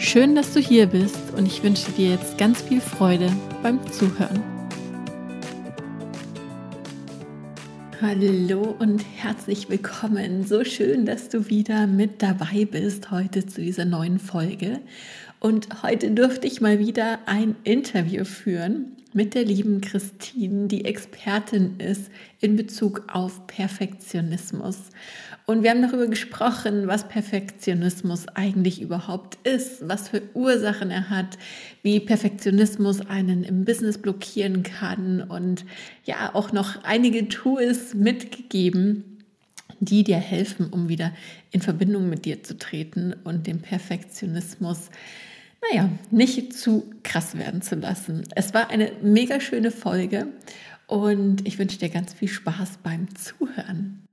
Schön, dass du hier bist und ich wünsche dir jetzt ganz viel Freude beim Zuhören. Hallo und herzlich willkommen. So schön, dass du wieder mit dabei bist heute zu dieser neuen Folge. Und heute durfte ich mal wieder ein Interview führen mit der lieben Christine, die Expertin ist in Bezug auf Perfektionismus. Und wir haben darüber gesprochen, was Perfektionismus eigentlich überhaupt ist, was für Ursachen er hat, wie Perfektionismus einen im Business blockieren kann und ja, auch noch einige Tools mitgegeben, die dir helfen, um wieder in Verbindung mit dir zu treten und den Perfektionismus naja, nicht zu krass werden zu lassen. Es war eine mega schöne Folge und ich wünsche dir ganz viel Spaß beim Zuhören.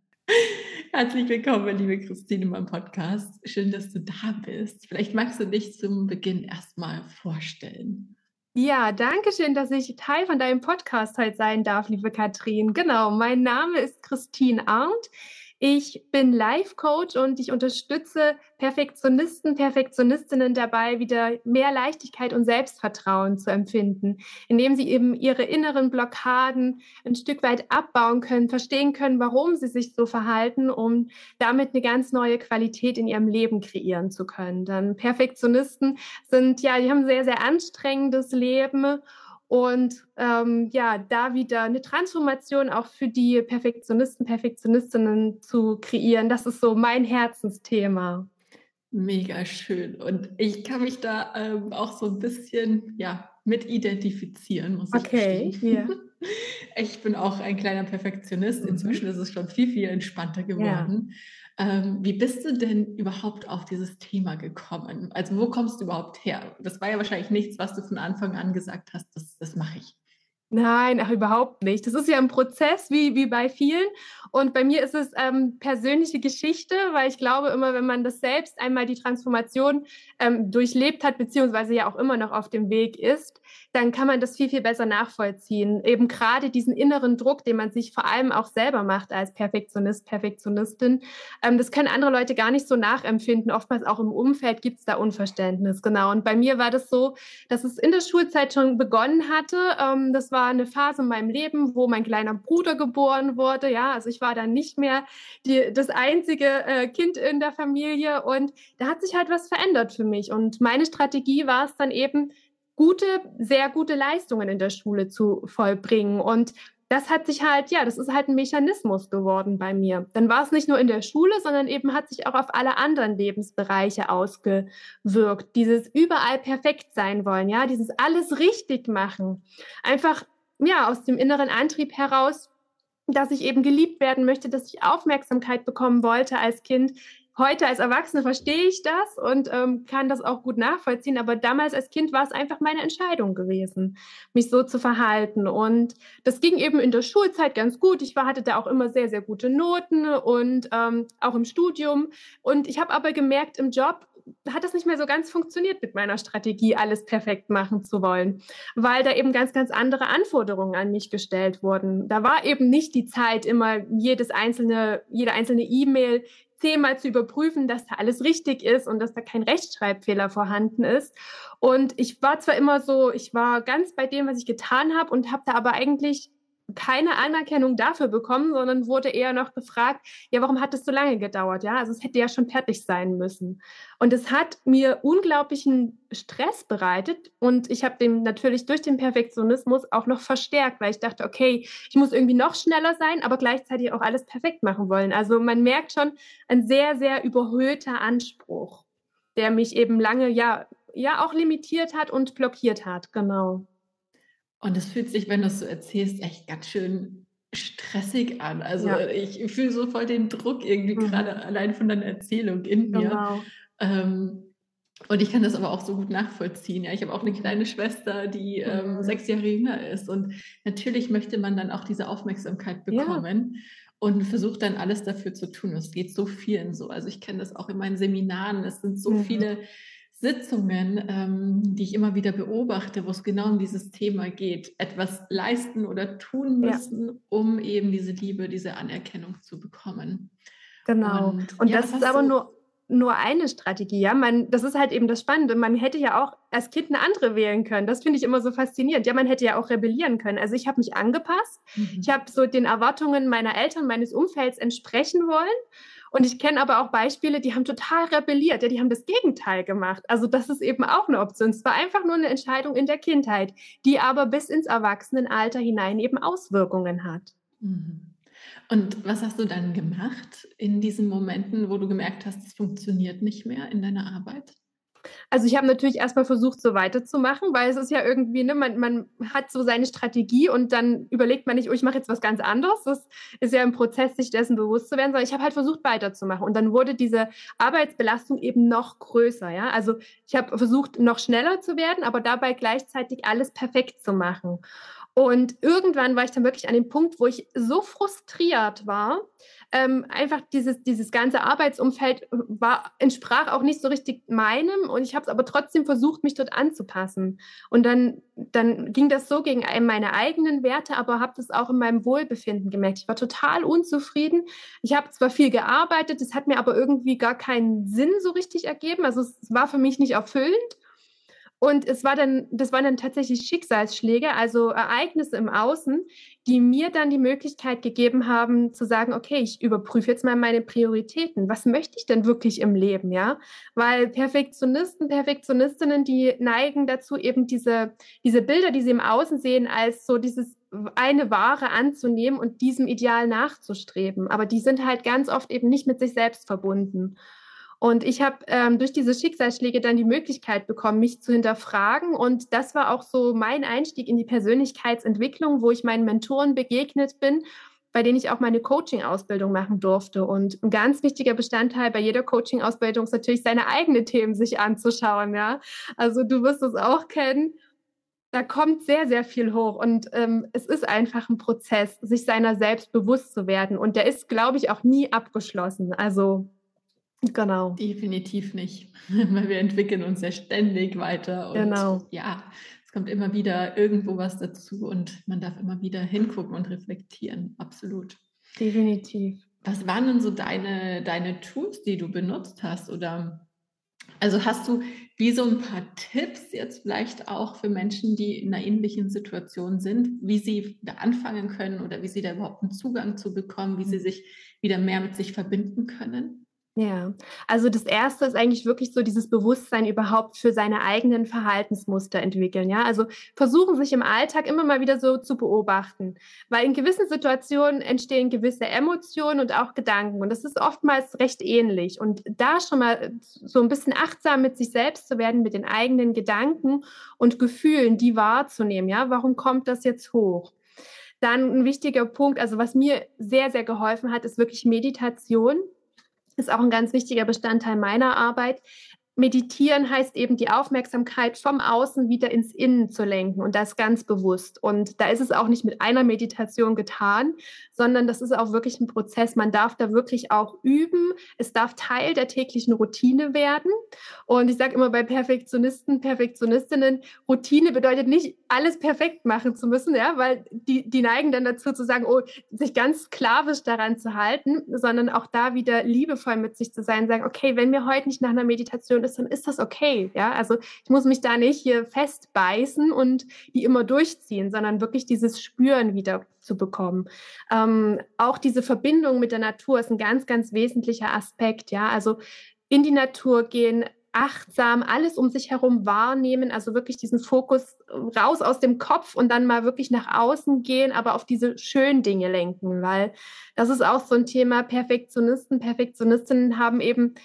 Herzlich willkommen, liebe Christine, in meinem Podcast. Schön, dass du da bist. Vielleicht magst du dich zum Beginn erstmal vorstellen. Ja, danke schön, dass ich Teil von deinem Podcast heute sein darf, liebe Katrin. Genau, mein Name ist Christine Arndt. Ich bin Life-Coach und ich unterstütze Perfektionisten, Perfektionistinnen dabei, wieder mehr Leichtigkeit und Selbstvertrauen zu empfinden, indem sie eben ihre inneren Blockaden ein Stück weit abbauen können, verstehen können, warum sie sich so verhalten, um damit eine ganz neue Qualität in ihrem Leben kreieren zu können. Dann Perfektionisten sind, ja, die haben ein sehr, sehr anstrengendes Leben und ähm, ja, da wieder eine Transformation auch für die Perfektionisten, Perfektionistinnen zu kreieren, das ist so mein Herzensthema. Mega schön. Und ich kann mich da ähm, auch so ein bisschen ja, mit identifizieren, muss ich okay, Yeah. Ich bin auch ein kleiner Perfektionist. Mhm. Inzwischen ist es schon viel, viel entspannter geworden. Ja. Ähm, wie bist du denn überhaupt auf dieses Thema gekommen? Also wo kommst du überhaupt her? Das war ja wahrscheinlich nichts, was du von Anfang an gesagt hast, das, das mache ich. Nein, ach, überhaupt nicht. Das ist ja ein Prozess wie, wie bei vielen. Und bei mir ist es ähm, persönliche Geschichte, weil ich glaube immer, wenn man das selbst einmal die Transformation ähm, durchlebt hat, beziehungsweise ja auch immer noch auf dem Weg ist, dann kann man das viel, viel besser nachvollziehen. Eben gerade diesen inneren Druck, den man sich vor allem auch selber macht als Perfektionist, Perfektionistin, ähm, das können andere Leute gar nicht so nachempfinden. Oftmals auch im Umfeld gibt es da Unverständnis, genau. Und bei mir war das so, dass es in der Schulzeit schon begonnen hatte. Ähm, das war eine Phase in meinem Leben, wo mein kleiner Bruder geboren wurde. Ja, also ich war dann nicht mehr die, das einzige äh, Kind in der Familie und da hat sich halt was verändert für mich. Und meine Strategie war es dann eben, gute, sehr gute Leistungen in der Schule zu vollbringen. Und das hat sich halt, ja, das ist halt ein Mechanismus geworden bei mir. Dann war es nicht nur in der Schule, sondern eben hat sich auch auf alle anderen Lebensbereiche ausgewirkt. Dieses überall perfekt sein wollen, ja, dieses alles richtig machen. Einfach ja, aus dem inneren Antrieb heraus, dass ich eben geliebt werden möchte, dass ich Aufmerksamkeit bekommen wollte als Kind. Heute als Erwachsene verstehe ich das und ähm, kann das auch gut nachvollziehen, aber damals als Kind war es einfach meine Entscheidung gewesen, mich so zu verhalten. Und das ging eben in der Schulzeit ganz gut. Ich war, hatte da auch immer sehr, sehr gute Noten und ähm, auch im Studium. Und ich habe aber gemerkt, im Job hat das nicht mehr so ganz funktioniert mit meiner Strategie, alles perfekt machen zu wollen, weil da eben ganz, ganz andere Anforderungen an mich gestellt wurden. Da war eben nicht die Zeit, immer jedes einzelne, jede einzelne E-Mail zehnmal zu überprüfen, dass da alles richtig ist und dass da kein Rechtschreibfehler vorhanden ist. Und ich war zwar immer so, ich war ganz bei dem, was ich getan habe und habe da aber eigentlich keine Anerkennung dafür bekommen, sondern wurde eher noch gefragt, ja, warum hat es so lange gedauert? Ja, also es hätte ja schon fertig sein müssen. Und es hat mir unglaublichen Stress bereitet und ich habe den natürlich durch den Perfektionismus auch noch verstärkt, weil ich dachte, okay, ich muss irgendwie noch schneller sein, aber gleichzeitig auch alles perfekt machen wollen. Also man merkt schon ein sehr, sehr überhöhter Anspruch, der mich eben lange ja, ja auch limitiert hat und blockiert hat. Genau. Und es fühlt sich, wenn du es so erzählst, echt ganz schön stressig an. Also ja. ich fühle so voll den Druck irgendwie mhm. gerade allein von deiner Erzählung in mir. Genau. Ähm, Und ich kann das aber auch so gut nachvollziehen. Ja, ich habe auch eine kleine Schwester, die ähm, mhm. sechs Jahre jünger ist. Und natürlich möchte man dann auch diese Aufmerksamkeit bekommen. Ja. Und versucht dann alles dafür zu tun. Es geht so vielen so. Also ich kenne das auch in meinen Seminaren. Es sind so mhm. viele Sitzungen, ähm, die ich immer wieder beobachte, wo es genau um dieses Thema geht, etwas leisten oder tun müssen, ja. um eben diese Liebe, diese Anerkennung zu bekommen. Genau. Und, Und ja, das ist aber so nur nur eine Strategie. Ja, man, das ist halt eben das Spannende. Man hätte ja auch als Kind eine andere wählen können. Das finde ich immer so faszinierend. Ja, man hätte ja auch rebellieren können. Also ich habe mich angepasst. Mhm. Ich habe so den Erwartungen meiner Eltern, meines Umfelds entsprechen wollen. Und ich kenne aber auch Beispiele, die haben total rebelliert. Ja, die haben das Gegenteil gemacht. Also das ist eben auch eine Option. Es war einfach nur eine Entscheidung in der Kindheit, die aber bis ins Erwachsenenalter hinein eben Auswirkungen hat. Mhm. Und was hast du dann gemacht in diesen Momenten, wo du gemerkt hast, es funktioniert nicht mehr in deiner Arbeit? Also ich habe natürlich erstmal versucht, so weiterzumachen, weil es ist ja irgendwie, ne, man, man hat so seine Strategie und dann überlegt man nicht, oh, ich mache jetzt was ganz anderes. Das ist ja im Prozess, sich dessen bewusst zu werden, sondern ich habe halt versucht, weiterzumachen. Und dann wurde diese Arbeitsbelastung eben noch größer. Ja? Also ich habe versucht, noch schneller zu werden, aber dabei gleichzeitig alles perfekt zu machen. Und irgendwann war ich dann wirklich an dem Punkt, wo ich so frustriert war. Ähm, einfach dieses, dieses ganze Arbeitsumfeld war, entsprach auch nicht so richtig meinem und ich habe es aber trotzdem versucht, mich dort anzupassen. Und dann, dann ging das so gegen meine eigenen Werte, aber habe das auch in meinem Wohlbefinden gemerkt. Ich war total unzufrieden. Ich habe zwar viel gearbeitet, es hat mir aber irgendwie gar keinen Sinn so richtig ergeben. Also es war für mich nicht erfüllend. Und es war dann, das waren dann tatsächlich Schicksalsschläge, also Ereignisse im Außen, die mir dann die Möglichkeit gegeben haben, zu sagen, okay, ich überprüfe jetzt mal meine Prioritäten. Was möchte ich denn wirklich im Leben, ja? Weil Perfektionisten, Perfektionistinnen, die neigen dazu, eben diese, diese Bilder, die sie im Außen sehen, als so dieses eine Ware anzunehmen und diesem Ideal nachzustreben. Aber die sind halt ganz oft eben nicht mit sich selbst verbunden. Und ich habe ähm, durch diese Schicksalsschläge dann die Möglichkeit bekommen, mich zu hinterfragen. Und das war auch so mein Einstieg in die Persönlichkeitsentwicklung, wo ich meinen Mentoren begegnet bin, bei denen ich auch meine Coaching-Ausbildung machen durfte. Und ein ganz wichtiger Bestandteil bei jeder Coaching-Ausbildung ist natürlich, seine eigenen Themen sich anzuschauen. Ja? Also du wirst es auch kennen. Da kommt sehr, sehr viel hoch und ähm, es ist einfach ein Prozess, sich seiner selbst bewusst zu werden. Und der ist, glaube ich, auch nie abgeschlossen. Also Genau. Definitiv nicht, weil wir entwickeln uns ja ständig weiter. Und genau. Ja, es kommt immer wieder irgendwo was dazu und man darf immer wieder hingucken und reflektieren. Absolut. Definitiv. Was waren denn so deine, deine Tools, die du benutzt hast? Oder also hast du wie so ein paar Tipps jetzt vielleicht auch für Menschen, die in einer ähnlichen Situation sind, wie sie da anfangen können oder wie sie da überhaupt einen Zugang zu bekommen, wie sie sich wieder mehr mit sich verbinden können? Ja, also das erste ist eigentlich wirklich so dieses Bewusstsein überhaupt für seine eigenen Verhaltensmuster entwickeln. Ja, also versuchen sich im Alltag immer mal wieder so zu beobachten, weil in gewissen Situationen entstehen gewisse Emotionen und auch Gedanken und das ist oftmals recht ähnlich. Und da schon mal so ein bisschen achtsam mit sich selbst zu werden, mit den eigenen Gedanken und Gefühlen, die wahrzunehmen. Ja, warum kommt das jetzt hoch? Dann ein wichtiger Punkt, also was mir sehr, sehr geholfen hat, ist wirklich Meditation ist auch ein ganz wichtiger Bestandteil meiner Arbeit, Meditieren heißt eben die Aufmerksamkeit vom Außen wieder ins Innen zu lenken und das ganz bewusst. Und da ist es auch nicht mit einer Meditation getan, sondern das ist auch wirklich ein Prozess. Man darf da wirklich auch üben. Es darf Teil der täglichen Routine werden. Und ich sage immer bei Perfektionisten, Perfektionistinnen, Routine bedeutet nicht, alles perfekt machen zu müssen, ja, weil die, die neigen dann dazu zu sagen, oh, sich ganz sklavisch daran zu halten, sondern auch da wieder liebevoll mit sich zu sein, sagen, okay, wenn mir heute nicht nach einer Meditation ist, dann ist das okay. Ja, also ich muss mich da nicht hier festbeißen und die immer durchziehen, sondern wirklich dieses Spüren wieder zu bekommen. Ähm, auch diese Verbindung mit der Natur ist ein ganz, ganz wesentlicher Aspekt. Ja, also in die Natur gehen, achtsam alles um sich herum wahrnehmen, also wirklich diesen Fokus raus aus dem Kopf und dann mal wirklich nach außen gehen, aber auf diese schönen Dinge lenken, weil das ist auch so ein Thema. Perfektionisten, Perfektionistinnen haben eben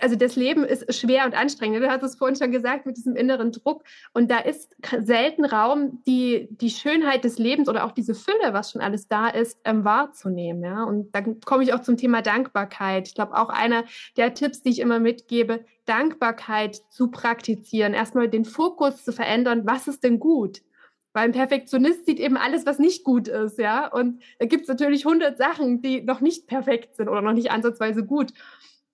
also das Leben ist schwer und anstrengend. Du hast es vorhin schon gesagt mit diesem inneren Druck. Und da ist selten Raum, die, die Schönheit des Lebens oder auch diese Fülle, was schon alles da ist, ähm, wahrzunehmen. Ja? Und dann komme ich auch zum Thema Dankbarkeit. Ich glaube, auch einer der Tipps, die ich immer mitgebe, Dankbarkeit zu praktizieren. Erstmal den Fokus zu verändern. Was ist denn gut? Weil ein Perfektionist sieht eben alles, was nicht gut ist, ja. Und da gibt es natürlich hundert Sachen, die noch nicht perfekt sind oder noch nicht ansatzweise gut.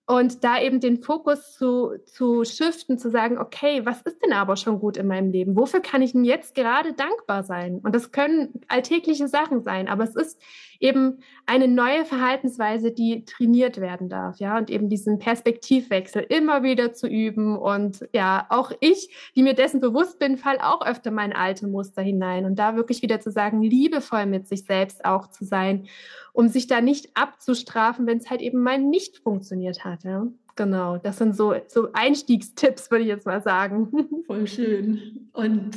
Und da eben den Fokus zu, zu shiften, zu sagen, okay, was ist denn aber schon gut in meinem Leben? Wofür kann ich denn jetzt gerade dankbar sein? Und das können alltägliche Sachen sein, aber es ist eben eine neue Verhaltensweise, die trainiert werden darf, ja, und eben diesen Perspektivwechsel immer wieder zu üben. Und ja, auch ich, die mir dessen bewusst bin, fall auch öfter mein alte Muster hinein und da wirklich wieder zu sagen, liebevoll mit sich selbst auch zu sein, um sich da nicht abzustrafen, wenn es halt eben mal nicht funktioniert hat, ja. Genau, das sind so, so Einstiegstipps, würde ich jetzt mal sagen. Voll schön. Und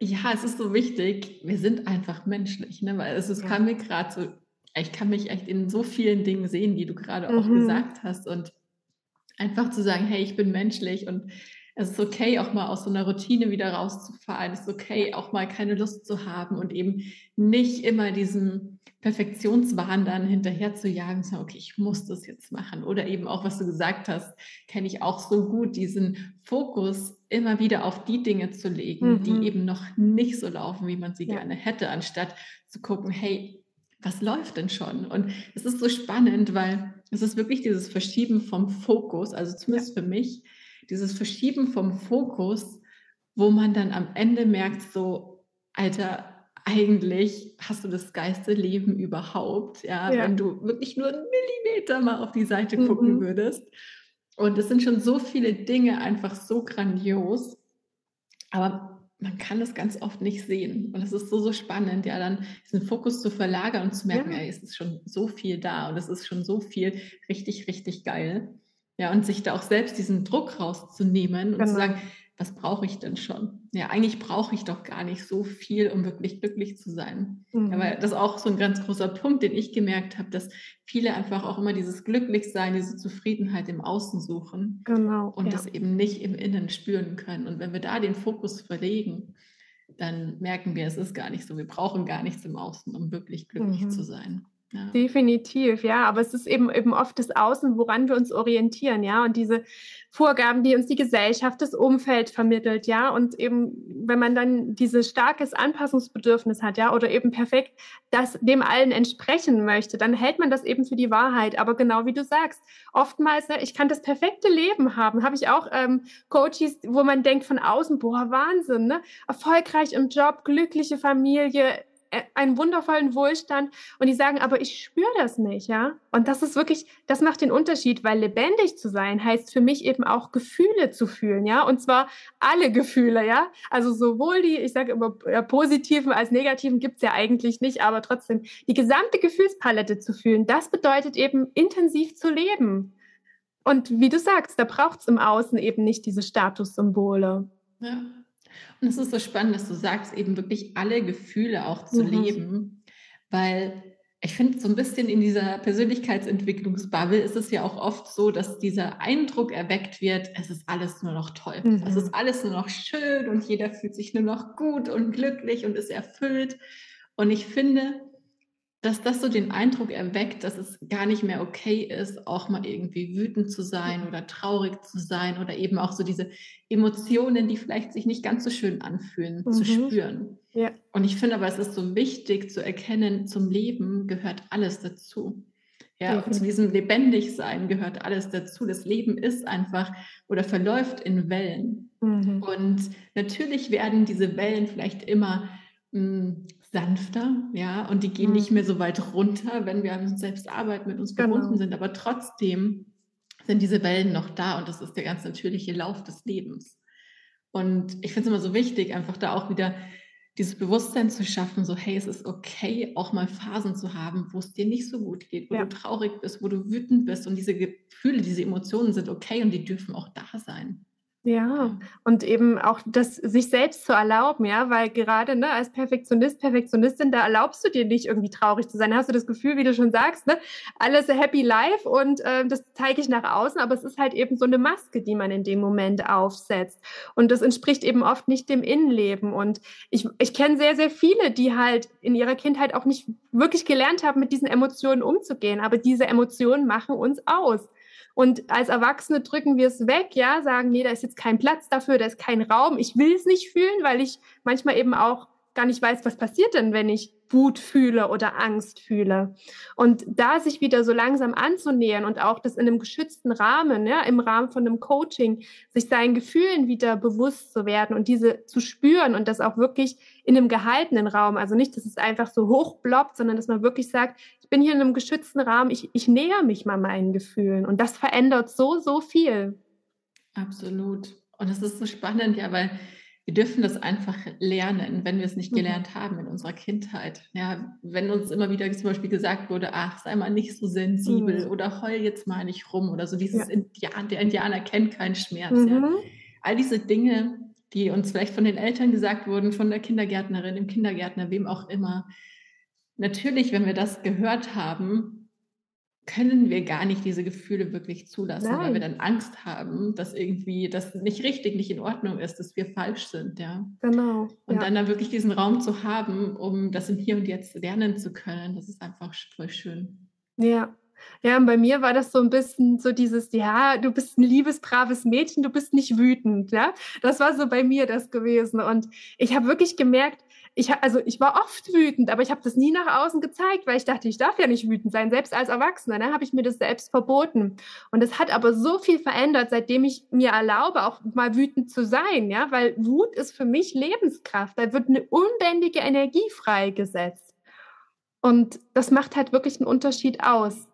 ja, es ist so wichtig. Wir sind einfach menschlich, ne? Weil es, es ja. kam mir gerade so, ich kann mich echt in so vielen Dingen sehen, die du gerade mhm. auch gesagt hast. Und einfach zu sagen, hey, ich bin menschlich und es ist okay, auch mal aus so einer Routine wieder rauszufallen. Es ist okay, auch mal keine Lust zu haben und eben nicht immer diesem Perfektionswahn dann hinterher zu jagen, sagen, okay, ich muss das jetzt machen. Oder eben auch, was du gesagt hast, kenne ich auch so gut, diesen Fokus immer wieder auf die Dinge zu legen, mhm. die eben noch nicht so laufen, wie man sie ja. gerne hätte, anstatt zu gucken, hey, was läuft denn schon? Und es ist so spannend, weil es ist wirklich dieses Verschieben vom Fokus, also zumindest ja. für mich, dieses Verschieben vom Fokus, wo man dann am Ende merkt, so, Alter, eigentlich hast du das geilste Leben überhaupt, ja, ja, wenn du wirklich nur einen Millimeter mal auf die Seite mhm. gucken würdest. Und es sind schon so viele Dinge einfach so grandios, aber man kann das ganz oft nicht sehen. Und es ist so, so spannend, ja, dann diesen Fokus zu verlagern und zu merken, ja. ey, es ist schon so viel da und es ist schon so viel richtig, richtig geil. Ja, und sich da auch selbst diesen Druck rauszunehmen und genau. zu sagen, was brauche ich denn schon? Ja, eigentlich brauche ich doch gar nicht so viel, um wirklich glücklich zu sein. Mhm. Ja, weil das ist auch so ein ganz großer Punkt, den ich gemerkt habe, dass viele einfach auch immer dieses Glücklichsein, diese Zufriedenheit im Außen suchen genau, und ja. das eben nicht im Innen spüren können. Und wenn wir da den Fokus verlegen, dann merken wir, es ist gar nicht so. Wir brauchen gar nichts im Außen, um wirklich glücklich mhm. zu sein. Ja. Definitiv, ja. Aber es ist eben, eben oft das Außen, woran wir uns orientieren, ja. Und diese Vorgaben, die uns die Gesellschaft, das Umfeld vermittelt, ja. Und eben, wenn man dann dieses starkes Anpassungsbedürfnis hat, ja, oder eben perfekt das dem allen entsprechen möchte, dann hält man das eben für die Wahrheit. Aber genau wie du sagst, oftmals, ne, ich kann das perfekte Leben haben. Habe ich auch ähm, Coaches, wo man denkt von außen, boah, Wahnsinn, ne? Erfolgreich im Job, glückliche Familie, einen wundervollen Wohlstand und die sagen, aber ich spüre das nicht, ja. Und das ist wirklich, das macht den Unterschied, weil lebendig zu sein heißt für mich eben auch Gefühle zu fühlen, ja. Und zwar alle Gefühle, ja. Also sowohl die, ich sage immer, ja, positiven als negativen gibt's ja eigentlich nicht, aber trotzdem die gesamte Gefühlspalette zu fühlen, das bedeutet eben intensiv zu leben. Und wie du sagst, da braucht's im Außen eben nicht diese Statussymbole. Ja. Und es ist so spannend, dass du sagst, eben wirklich alle Gefühle auch zu mhm. leben, weil ich finde, so ein bisschen in dieser Persönlichkeitsentwicklungsbubble ist es ja auch oft so, dass dieser Eindruck erweckt wird, es ist alles nur noch toll. Mhm. Es ist alles nur noch schön und jeder fühlt sich nur noch gut und glücklich und ist erfüllt. Und ich finde, dass das so den Eindruck erweckt, dass es gar nicht mehr okay ist, auch mal irgendwie wütend zu sein oder traurig zu sein oder eben auch so diese Emotionen, die vielleicht sich nicht ganz so schön anfühlen, mhm. zu spüren. Ja. Und ich finde aber, es ist so wichtig zu erkennen, zum Leben gehört alles dazu. Ja, mhm. zu diesem Lebendigsein gehört alles dazu. Das Leben ist einfach oder verläuft in Wellen. Mhm. Und natürlich werden diese Wellen vielleicht immer mh, hm, sanfter, ja, und die gehen mhm. nicht mehr so weit runter, wenn wir an uns selbst arbeiten, mit uns verbunden genau. sind. Aber trotzdem sind diese Wellen noch da und das ist der ganz natürliche Lauf des Lebens. Und ich finde es immer so wichtig, einfach da auch wieder dieses Bewusstsein zu schaffen, so hey, es ist okay, auch mal Phasen zu haben, wo es dir nicht so gut geht, wo ja. du traurig bist, wo du wütend bist und diese Gefühle, diese Emotionen sind okay und die dürfen auch da sein. Ja, und eben auch das sich selbst zu erlauben, ja, weil gerade ne, als Perfektionist, Perfektionistin, da erlaubst du dir nicht irgendwie traurig zu sein. Da hast du das Gefühl, wie du schon sagst, ne, alles happy life und äh, das zeige ich nach außen, aber es ist halt eben so eine Maske, die man in dem Moment aufsetzt. Und das entspricht eben oft nicht dem Innenleben. Und ich, ich kenne sehr, sehr viele, die halt in ihrer Kindheit auch nicht wirklich gelernt haben, mit diesen Emotionen umzugehen. Aber diese Emotionen machen uns aus. Und als Erwachsene drücken wir es weg, ja, sagen, nee, da ist jetzt kein Platz dafür, da ist kein Raum. Ich will es nicht fühlen, weil ich manchmal eben auch gar nicht weiß, was passiert denn, wenn ich Wut fühle oder Angst fühle. Und da sich wieder so langsam anzunähern und auch das in einem geschützten Rahmen, ja, im Rahmen von einem Coaching, sich seinen Gefühlen wieder bewusst zu werden und diese zu spüren und das auch wirklich in einem gehaltenen Raum. Also nicht, dass es einfach so hochbloppt, sondern dass man wirklich sagt, ich bin hier in einem geschützten Rahmen, ich, ich näher mich mal meinen Gefühlen. Und das verändert so, so viel. Absolut. Und das ist so spannend, ja, weil wir dürfen das einfach lernen, wenn wir es nicht mhm. gelernt haben in unserer Kindheit. Ja, wenn uns immer wieder zum Beispiel gesagt wurde, ach, sei mal nicht so sensibel mhm. oder heul jetzt mal nicht rum oder so dieses ja. Indian, der Indianer kennt keinen Schmerz. Mhm. Ja. All diese Dinge, die uns vielleicht von den Eltern gesagt wurden, von der Kindergärtnerin, dem Kindergärtner, wem auch immer. Natürlich, wenn wir das gehört haben, können wir gar nicht diese Gefühle wirklich zulassen, Nein. weil wir dann Angst haben, dass irgendwie das nicht richtig, nicht in Ordnung ist, dass wir falsch sind, ja. Genau. Und ja. dann da wirklich diesen Raum zu haben, um das im Hier und Jetzt lernen zu können, das ist einfach voll schön. Ja. Ja, und bei mir war das so ein bisschen so dieses, ja, du bist ein liebes, braves Mädchen, du bist nicht wütend, ja. Das war so bei mir das gewesen. Und ich habe wirklich gemerkt, ich, also ich war oft wütend, aber ich habe das nie nach außen gezeigt, weil ich dachte, ich darf ja nicht wütend sein. Selbst als Erwachsener ne, habe ich mir das selbst verboten. Und es hat aber so viel verändert, seitdem ich mir erlaube, auch mal wütend zu sein, ja, weil Wut ist für mich Lebenskraft. Da wird eine unbändige Energie freigesetzt. Und das macht halt wirklich einen Unterschied aus.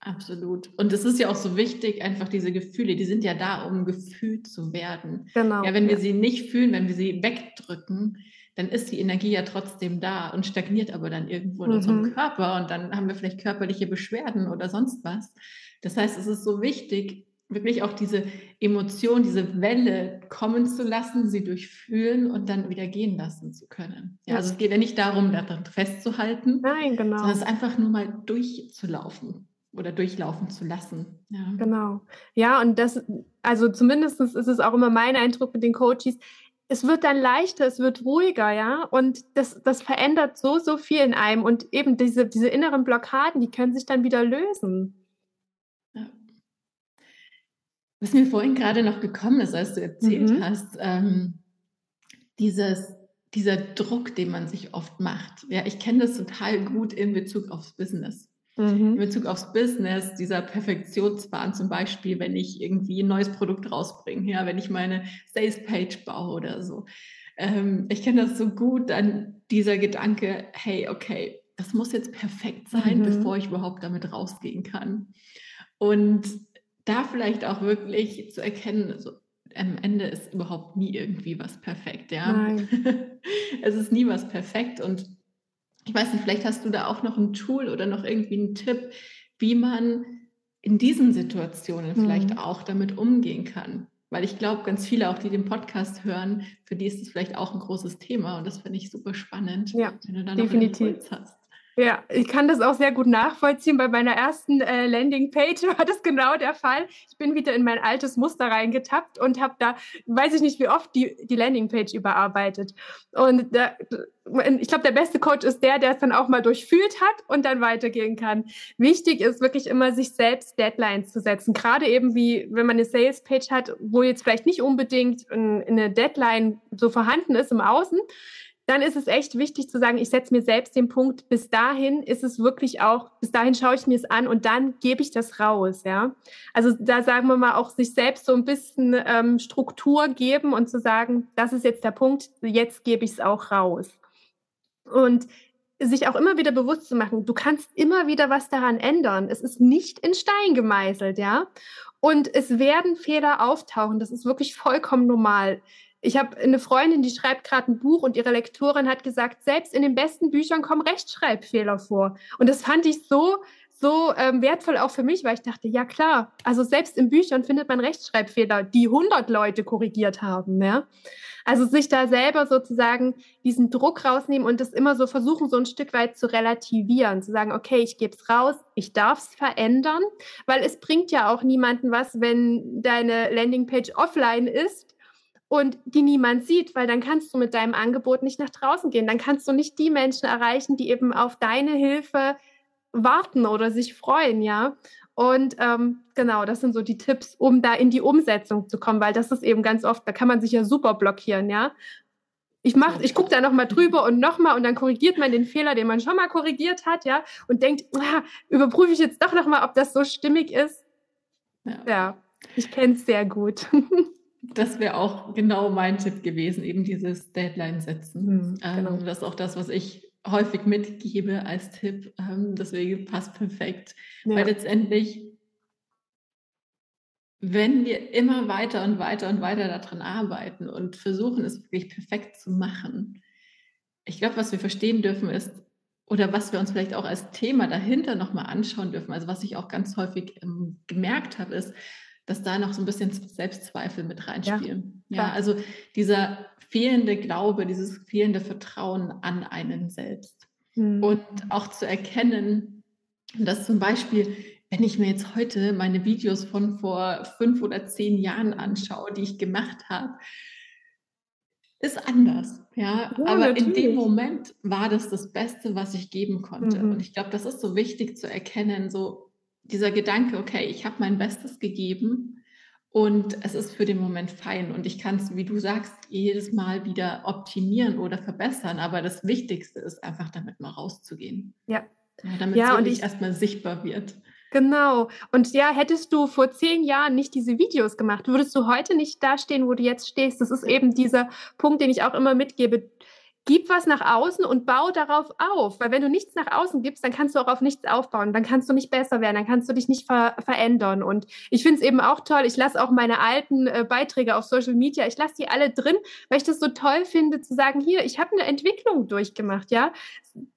Absolut. Und es ist ja auch so wichtig, einfach diese Gefühle, die sind ja da, um gefühlt zu werden. Genau. Ja, wenn wir sie nicht fühlen, wenn wir sie wegdrücken, dann ist die Energie ja trotzdem da und stagniert aber dann irgendwo in mhm. unserem Körper und dann haben wir vielleicht körperliche Beschwerden oder sonst was. Das heißt, es ist so wichtig, wirklich auch diese Emotion, diese Welle kommen zu lassen, sie durchfühlen und dann wieder gehen lassen zu können. Ja, also es geht ja nicht darum, daran festzuhalten, Nein, genau. sondern es einfach nur mal durchzulaufen oder durchlaufen zu lassen. Ja. Genau. Ja, und das, also zumindest ist es auch immer mein Eindruck mit den Coaches, es wird dann leichter, es wird ruhiger, ja. Und das, das verändert so, so viel in einem. Und eben diese, diese inneren Blockaden, die können sich dann wieder lösen. Ja. Was mir vorhin gerade noch gekommen ist, als du erzählt mhm. hast, ähm, dieses, dieser Druck, den man sich oft macht. Ja, ich kenne das total gut in Bezug aufs Business mhm. in Bezug aufs Business, dieser Perfektionswahn zum Beispiel, wenn ich irgendwie ein neues Produkt rausbringe, ja, wenn ich meine Sales-Page baue oder so. Ähm, ich kenne das so gut, dann dieser Gedanke, hey, okay, das muss jetzt perfekt sein, mhm. bevor ich überhaupt damit rausgehen kann. Und da vielleicht auch wirklich zu erkennen, so, am Ende ist überhaupt nie irgendwie was perfekt, ja. es ist nie was perfekt und ich weiß nicht, vielleicht hast du da auch noch ein Tool oder noch irgendwie einen Tipp, wie man in diesen Situationen mhm. vielleicht auch damit umgehen kann. Weil ich glaube, ganz viele auch, die den Podcast hören, für die ist es vielleicht auch ein großes Thema und das finde ich super spannend, ja, wenn du da noch definitiv. hast. Ja, ich kann das auch sehr gut nachvollziehen. Bei meiner ersten äh, Landingpage war das genau der Fall. Ich bin wieder in mein altes Muster reingetappt und habe da, weiß ich nicht wie oft, die, die Landingpage überarbeitet. Und da, ich glaube, der beste Coach ist der, der es dann auch mal durchfühlt hat und dann weitergehen kann. Wichtig ist wirklich immer, sich selbst Deadlines zu setzen. Gerade eben wie, wenn man eine Sales-Page hat, wo jetzt vielleicht nicht unbedingt eine Deadline so vorhanden ist im Außen, dann ist es echt wichtig zu sagen, ich setze mir selbst den Punkt, bis dahin ist es wirklich auch, bis dahin schaue ich mir es an und dann gebe ich das raus, ja. Also da sagen wir mal auch sich selbst so ein bisschen ähm, Struktur geben und zu sagen, das ist jetzt der Punkt, jetzt gebe ich es auch raus. Und sich auch immer wieder bewusst zu machen, du kannst immer wieder was daran ändern. Es ist nicht in Stein gemeißelt, ja. Und es werden Fehler auftauchen. Das ist wirklich vollkommen normal. Ich habe eine Freundin, die schreibt gerade ein Buch und ihre Lektorin hat gesagt, selbst in den besten Büchern kommen Rechtschreibfehler vor. Und das fand ich so, so ähm, wertvoll auch für mich, weil ich dachte, ja klar, also selbst in Büchern findet man Rechtschreibfehler, die 100 Leute korrigiert haben. Ja? Also sich da selber sozusagen diesen Druck rausnehmen und das immer so versuchen, so ein Stück weit zu relativieren, zu sagen, okay, ich gebe es raus, ich darf es verändern, weil es bringt ja auch niemanden was, wenn deine Landingpage offline ist und die niemand sieht, weil dann kannst du mit deinem Angebot nicht nach draußen gehen. Dann kannst du nicht die Menschen erreichen, die eben auf deine Hilfe warten oder sich freuen, ja. Und ähm, genau, das sind so die Tipps, um da in die Umsetzung zu kommen, weil das ist eben ganz oft, da kann man sich ja super blockieren, ja. Ich mach, ich gucke da nochmal drüber und nochmal und dann korrigiert man den Fehler, den man schon mal korrigiert hat, ja, und denkt, ah, überprüfe ich jetzt doch nochmal, ob das so stimmig ist. Ja, ja ich kenne es sehr gut. Das wäre auch genau mein Tipp gewesen, eben dieses Deadline setzen. Mhm, genau. ähm, das ist auch das, was ich häufig mitgebe als Tipp. Ähm, deswegen passt perfekt. Ja. Weil letztendlich, wenn wir immer weiter und weiter und weiter daran arbeiten und versuchen, es wirklich perfekt zu machen, ich glaube, was wir verstehen dürfen ist, oder was wir uns vielleicht auch als Thema dahinter nochmal anschauen dürfen, also was ich auch ganz häufig ähm, gemerkt habe, ist, dass da noch so ein bisschen Selbstzweifel mit reinspielen. Ja, ja, also dieser fehlende Glaube, dieses fehlende Vertrauen an einen selbst. Mhm. Und auch zu erkennen, dass zum Beispiel, wenn ich mir jetzt heute meine Videos von vor fünf oder zehn Jahren anschaue, die ich gemacht habe, ist anders. Ja, ja aber natürlich. in dem Moment war das das Beste, was ich geben konnte. Mhm. Und ich glaube, das ist so wichtig zu erkennen, so dieser Gedanke, okay, ich habe mein Bestes gegeben und es ist für den Moment fein und ich kann es, wie du sagst, jedes Mal wieder optimieren oder verbessern. Aber das Wichtigste ist einfach, damit mal rauszugehen. Ja. ja damit ja, es wirklich erstmal sichtbar wird. Genau. Und ja, hättest du vor zehn Jahren nicht diese Videos gemacht, würdest du heute nicht dastehen, wo du jetzt stehst. Das ist eben dieser Punkt, den ich auch immer mitgebe gib was nach außen und bau darauf auf. Weil wenn du nichts nach außen gibst, dann kannst du auch auf nichts aufbauen. Dann kannst du nicht besser werden, dann kannst du dich nicht ver verändern. Und ich finde es eben auch toll. Ich lasse auch meine alten äh, Beiträge auf Social Media, ich lasse die alle drin, weil ich das so toll finde, zu sagen, hier, ich habe eine Entwicklung durchgemacht, ja.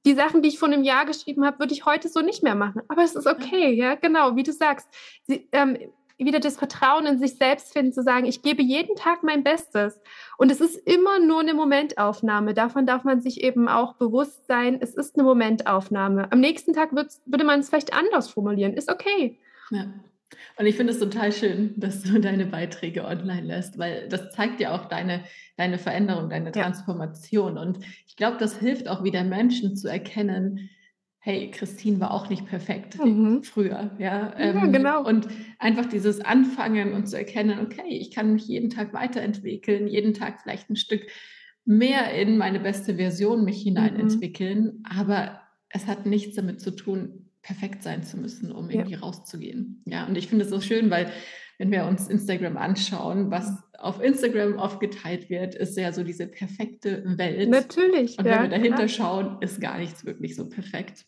Die Sachen, die ich vor einem Jahr geschrieben habe, würde ich heute so nicht mehr machen. Aber es ist okay, ja, genau, wie du sagst. Sie, ähm, wieder das Vertrauen in sich selbst finden, zu sagen, ich gebe jeden Tag mein Bestes. Und es ist immer nur eine Momentaufnahme. Davon darf man sich eben auch bewusst sein, es ist eine Momentaufnahme. Am nächsten Tag würde man es vielleicht anders formulieren. Ist okay. Ja. Und ich finde es total schön, dass du deine Beiträge online lässt, weil das zeigt ja auch deine, deine Veränderung, deine Transformation. Ja. Und ich glaube, das hilft auch wieder Menschen zu erkennen, hey, Christine war auch nicht perfekt mhm. früher. Ja, ähm, ja, genau. Und einfach dieses Anfangen und zu erkennen, okay, ich kann mich jeden Tag weiterentwickeln, jeden Tag vielleicht ein Stück mehr in meine beste Version mich hineinentwickeln, mhm. aber es hat nichts damit zu tun, perfekt sein zu müssen, um irgendwie ja. rauszugehen. Ja, und ich finde es so schön, weil wenn wir uns Instagram anschauen, was auf Instagram oft geteilt wird, ist ja so diese perfekte Welt. Natürlich. Und wenn ja, wir dahinter ja. schauen, ist gar nichts wirklich so perfekt.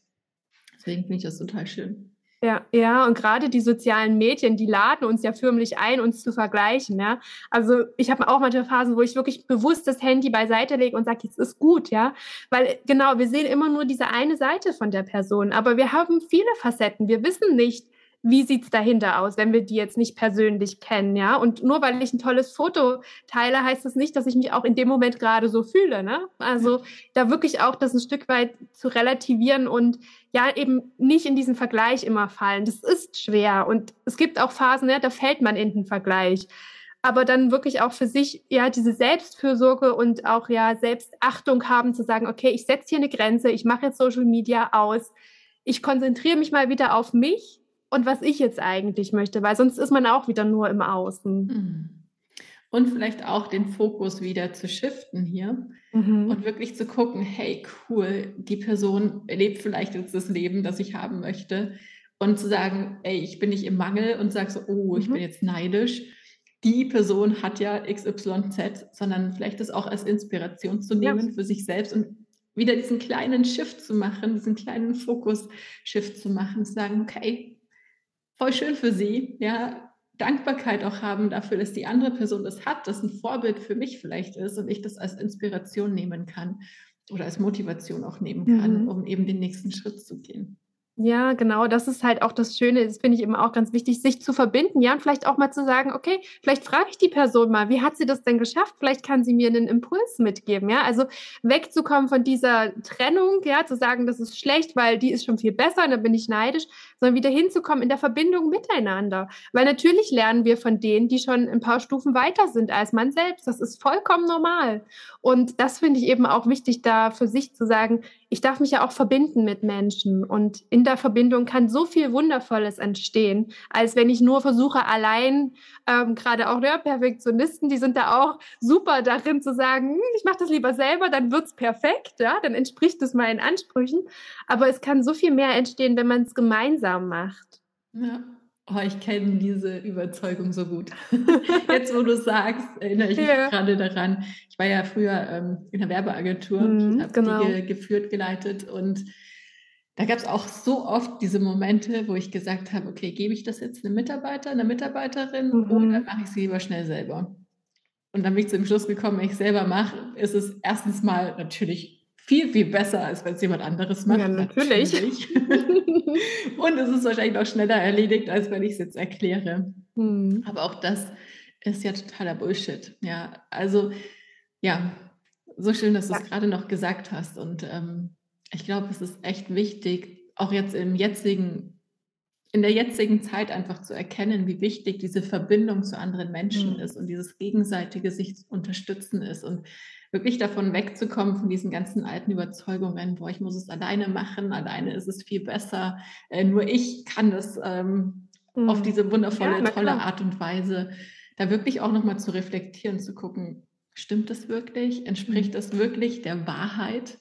Deswegen finde ich das total schön. Ja, ja, und gerade die sozialen Medien, die laden uns ja förmlich ein, uns zu vergleichen. Ja? Also ich habe auch manche Phasen, wo ich wirklich bewusst das Handy beiseite lege und sage, jetzt ist gut, ja. Weil genau, wir sehen immer nur diese eine Seite von der Person, aber wir haben viele Facetten. Wir wissen nicht, wie sieht's dahinter aus, wenn wir die jetzt nicht persönlich kennen, ja? Und nur weil ich ein tolles Foto teile, heißt das nicht, dass ich mich auch in dem Moment gerade so fühle, ne? Also da wirklich auch das ein Stück weit zu relativieren und ja eben nicht in diesen Vergleich immer fallen. Das ist schwer und es gibt auch Phasen, ja, da fällt man in den Vergleich. Aber dann wirklich auch für sich ja diese Selbstfürsorge und auch ja Selbstachtung haben, zu sagen, okay, ich setze hier eine Grenze, ich mache jetzt Social Media aus, ich konzentriere mich mal wieder auf mich und was ich jetzt eigentlich möchte, weil sonst ist man auch wieder nur im Außen. Mhm. Und vielleicht auch den Fokus wieder zu shiften hier mhm. und wirklich zu gucken, hey, cool, die Person lebt vielleicht jetzt das Leben, das ich haben möchte. Und zu sagen, ey, ich bin nicht im Mangel und sag so, oh, ich mhm. bin jetzt neidisch. Die Person hat ja XYZ, sondern vielleicht das auch als Inspiration zu nehmen ja. für sich selbst und wieder diesen kleinen Shift zu machen, diesen kleinen Fokus-Shift zu machen, zu sagen, okay, voll schön für sie, ja, Dankbarkeit auch haben dafür, dass die andere Person das hat, das ein Vorbild für mich vielleicht ist und ich das als Inspiration nehmen kann oder als Motivation auch nehmen kann, mhm. um eben den nächsten Schritt zu gehen. Ja, genau. Das ist halt auch das Schöne. Das finde ich immer auch ganz wichtig, sich zu verbinden. Ja, und vielleicht auch mal zu sagen, okay, vielleicht frage ich die Person mal, wie hat sie das denn geschafft? Vielleicht kann sie mir einen Impuls mitgeben. Ja, also wegzukommen von dieser Trennung, ja, zu sagen, das ist schlecht, weil die ist schon viel besser und dann bin ich neidisch, sondern wieder hinzukommen in der Verbindung miteinander. Weil natürlich lernen wir von denen, die schon ein paar Stufen weiter sind als man selbst. Das ist vollkommen normal. Und das finde ich eben auch wichtig, da für sich zu sagen, ich darf mich ja auch verbinden mit Menschen und in der Verbindung kann so viel Wundervolles entstehen, als wenn ich nur versuche, allein, ähm, gerade auch ja, Perfektionisten, die sind da auch super darin zu sagen, hm, ich mache das lieber selber, dann wird's perfekt, ja, dann entspricht es meinen Ansprüchen. Aber es kann so viel mehr entstehen, wenn man es gemeinsam macht. Ja. Oh, ich kenne diese Überzeugung so gut. Jetzt, wo du sagst, erinnere ich ja. mich gerade daran. Ich war ja früher ähm, in der Werbeagentur, mhm, habe genau. die ge geführt, geleitet und da gab es auch so oft diese Momente, wo ich gesagt habe, okay, gebe ich das jetzt einem Mitarbeiter, einer Mitarbeiterin mhm. oder mache ich es lieber schnell selber? Und dann bin ich zu dem Schluss gekommen, wenn ich es selber mache, ist es erstens mal natürlich viel, viel besser, als wenn es jemand anderes macht. Ja, natürlich. natürlich. und es ist wahrscheinlich noch schneller erledigt, als wenn ich es jetzt erkläre. Hm. Aber auch das ist ja totaler Bullshit. Ja, also ja, so schön, dass du es gerade noch gesagt hast. Und ähm, ich glaube, es ist echt wichtig, auch jetzt im jetzigen, in der jetzigen Zeit einfach zu erkennen, wie wichtig diese Verbindung zu anderen Menschen mhm. ist und dieses gegenseitige sich unterstützen ist. Und wirklich davon wegzukommen, von diesen ganzen alten Überzeugungen, boah, ich muss es alleine machen, alleine ist es viel besser, äh, nur ich kann das ähm, mhm. auf diese wundervolle, ja, tolle Art und Weise, da wirklich auch nochmal zu reflektieren, zu gucken, stimmt das wirklich? Entspricht mhm. das wirklich der Wahrheit?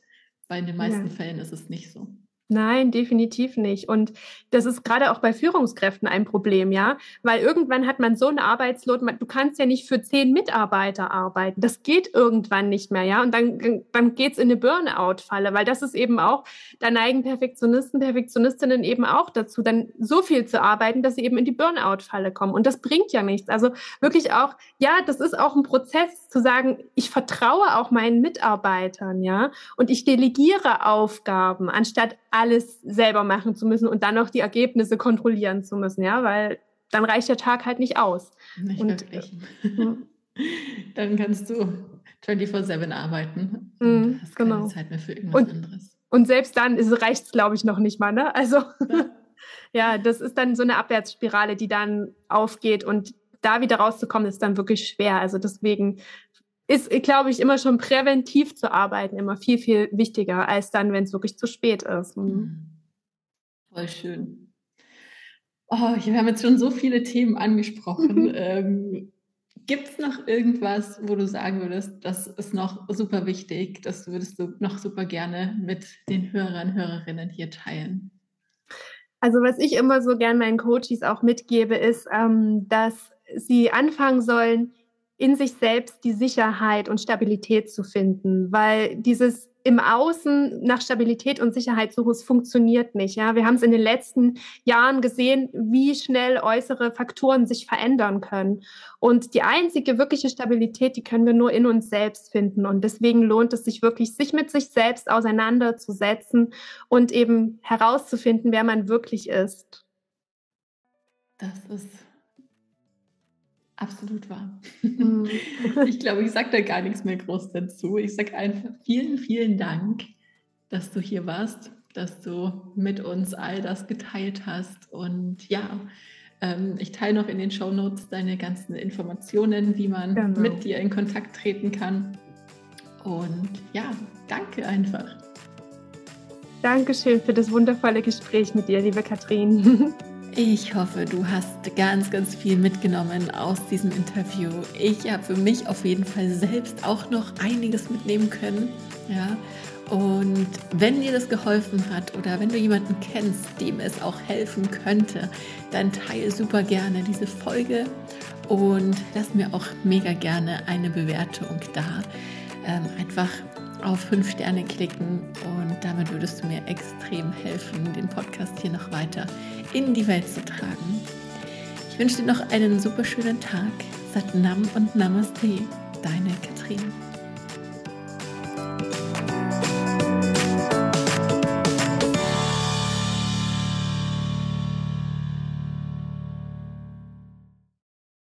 Weil in den meisten ja. Fällen ist es nicht so. Nein, definitiv nicht. Und das ist gerade auch bei Führungskräften ein Problem, ja, weil irgendwann hat man so eine Arbeitslot, du kannst ja nicht für zehn Mitarbeiter arbeiten. Das geht irgendwann nicht mehr, ja. Und dann, dann geht's in eine Burnout-Falle, weil das ist eben auch, da neigen Perfektionisten, Perfektionistinnen eben auch dazu, dann so viel zu arbeiten, dass sie eben in die Burnout-Falle kommen. Und das bringt ja nichts. Also wirklich auch, ja, das ist auch ein Prozess zu sagen, ich vertraue auch meinen Mitarbeitern, ja, und ich delegiere Aufgaben, anstatt alles selber machen zu müssen und dann noch die Ergebnisse kontrollieren zu müssen, ja, weil dann reicht der Tag halt nicht aus. Nicht und, wirklich. Äh, dann kannst du 24-7 arbeiten und mm, hast keine genau. Zeit mehr für irgendwas und, anderes. Und selbst dann reicht es, glaube ich, noch nicht mal. Ne? Also ja. ja, das ist dann so eine Abwärtsspirale, die dann aufgeht und da wieder rauszukommen, ist dann wirklich schwer. Also deswegen ist, glaube ich, immer schon präventiv zu arbeiten, immer viel, viel wichtiger, als dann, wenn es wirklich zu spät ist. Mhm. mhm. Voll schön. Oh, wir haben jetzt schon so viele Themen angesprochen. ähm, Gibt es noch irgendwas, wo du sagen würdest, das ist noch super wichtig, das würdest du noch super gerne mit den Hörern, Hörerinnen hier teilen? Also was ich immer so gern meinen Coaches auch mitgebe, ist, ähm, dass sie anfangen sollen, in sich selbst die Sicherheit und Stabilität zu finden, weil dieses im Außen nach Stabilität und Sicherheit suchen, es funktioniert nicht. Ja, wir haben es in den letzten Jahren gesehen, wie schnell äußere Faktoren sich verändern können. Und die einzige wirkliche Stabilität, die können wir nur in uns selbst finden. Und deswegen lohnt es sich wirklich, sich mit sich selbst auseinanderzusetzen und eben herauszufinden, wer man wirklich ist. Das ist Absolut wahr. Mhm. ich glaube, ich sage da gar nichts mehr groß dazu. Ich sage einfach vielen, vielen Dank, dass du hier warst, dass du mit uns all das geteilt hast. Und ja, ähm, ich teile noch in den Show Notes deine ganzen Informationen, wie man genau. mit dir in Kontakt treten kann. Und ja, danke einfach. Dankeschön für das wundervolle Gespräch mit dir, liebe Katrin. Ich hoffe, du hast ganz, ganz viel mitgenommen aus diesem Interview. Ich habe für mich auf jeden Fall selbst auch noch einiges mitnehmen können. Ja. Und wenn dir das geholfen hat oder wenn du jemanden kennst, dem es auch helfen könnte, dann teile super gerne diese Folge und lass mir auch mega gerne eine Bewertung da. Ähm, einfach auf fünf Sterne klicken und damit würdest du mir extrem helfen, den Podcast hier noch weiter in die Welt zu tragen. Ich wünsche dir noch einen super schönen Tag. Sat Nam und Namaste, deine Katrin.